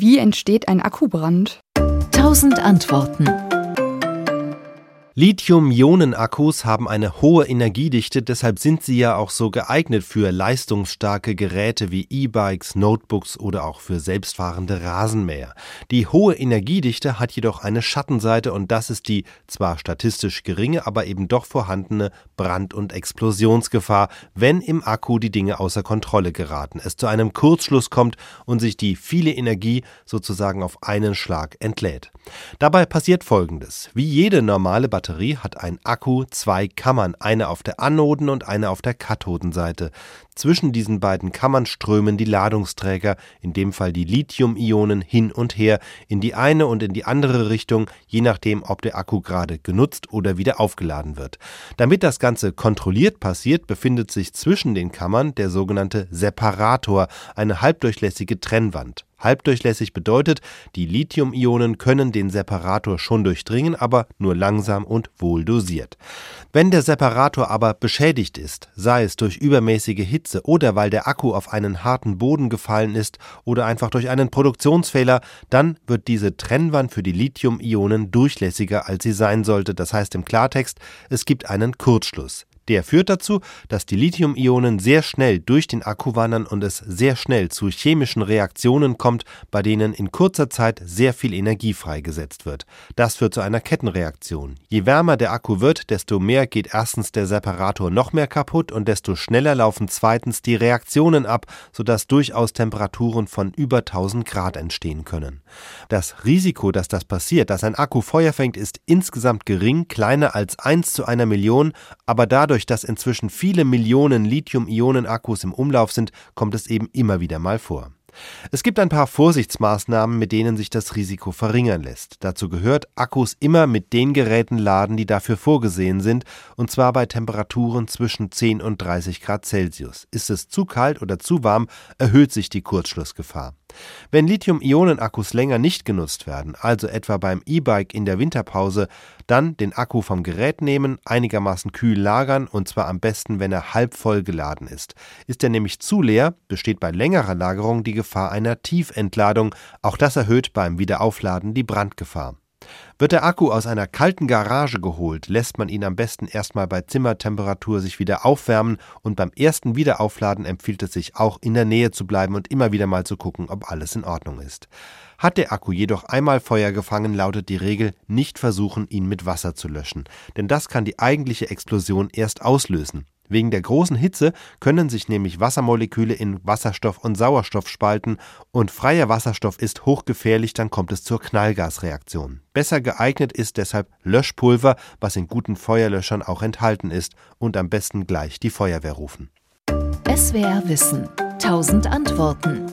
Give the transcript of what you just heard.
Wie entsteht ein Akkubrand? Tausend Antworten. Lithium-Ionen-Akkus haben eine hohe Energiedichte, deshalb sind sie ja auch so geeignet für leistungsstarke Geräte wie E-Bikes, Notebooks oder auch für selbstfahrende Rasenmäher. Die hohe Energiedichte hat jedoch eine Schattenseite und das ist die zwar statistisch geringe, aber eben doch vorhandene Brand- und Explosionsgefahr, wenn im Akku die Dinge außer Kontrolle geraten, es zu einem Kurzschluss kommt und sich die viele Energie sozusagen auf einen Schlag entlädt. Dabei passiert Folgendes. Wie jede normale Batterie Batterie hat ein Akku zwei Kammern, eine auf der Anoden- und eine auf der Kathodenseite. Zwischen diesen beiden Kammern strömen die Ladungsträger, in dem Fall die Lithium-Ionen, hin und her, in die eine und in die andere Richtung, je nachdem, ob der Akku gerade genutzt oder wieder aufgeladen wird. Damit das Ganze kontrolliert passiert, befindet sich zwischen den Kammern der sogenannte Separator, eine halbdurchlässige Trennwand. Halbdurchlässig bedeutet, die Lithium-Ionen können den Separator schon durchdringen, aber nur langsam und wohl dosiert. Wenn der Separator aber beschädigt ist, sei es durch übermäßige Hitze oder weil der Akku auf einen harten Boden gefallen ist oder einfach durch einen Produktionsfehler, dann wird diese Trennwand für die Lithium-Ionen durchlässiger, als sie sein sollte. Das heißt im Klartext, es gibt einen Kurzschluss. Der führt dazu, dass die Lithium-Ionen sehr schnell durch den Akku wandern und es sehr schnell zu chemischen Reaktionen kommt, bei denen in kurzer Zeit sehr viel Energie freigesetzt wird. Das führt zu einer Kettenreaktion. Je wärmer der Akku wird, desto mehr geht erstens der Separator noch mehr kaputt und desto schneller laufen zweitens die Reaktionen ab, sodass durchaus Temperaturen von über 1000 Grad entstehen können. Das Risiko, dass das passiert, dass ein Akku Feuer fängt, ist insgesamt gering, kleiner als 1 zu einer Million, aber dadurch Dadurch, dass inzwischen viele Millionen Lithium-Ionen-Akkus im Umlauf sind, kommt es eben immer wieder mal vor. Es gibt ein paar Vorsichtsmaßnahmen, mit denen sich das Risiko verringern lässt. Dazu gehört, Akkus immer mit den Geräten laden, die dafür vorgesehen sind, und zwar bei Temperaturen zwischen 10 und 30 Grad Celsius. Ist es zu kalt oder zu warm, erhöht sich die Kurzschlussgefahr. Wenn Lithium-Ionen-Akkus länger nicht genutzt werden, also etwa beim E-Bike in der Winterpause, dann den Akku vom Gerät nehmen, einigermaßen kühl lagern und zwar am besten, wenn er halb voll geladen ist. Ist er nämlich zu leer, besteht bei längerer Lagerung die Gefahr einer Tiefentladung. Auch das erhöht beim Wiederaufladen die Brandgefahr. Wird der Akku aus einer kalten Garage geholt, lässt man ihn am besten erstmal bei Zimmertemperatur sich wieder aufwärmen und beim ersten Wiederaufladen empfiehlt es sich auch in der Nähe zu bleiben und immer wieder mal zu gucken, ob alles in Ordnung ist. Hat der Akku jedoch einmal Feuer gefangen, lautet die Regel, nicht versuchen, ihn mit Wasser zu löschen, denn das kann die eigentliche Explosion erst auslösen. Wegen der großen Hitze können sich nämlich Wassermoleküle in Wasserstoff und Sauerstoff spalten und freier Wasserstoff ist hochgefährlich, dann kommt es zur Knallgasreaktion. Besser geeignet ist deshalb Löschpulver, was in guten Feuerlöschern auch enthalten ist und am besten gleich die Feuerwehr rufen. SWR Wissen. Tausend Antworten.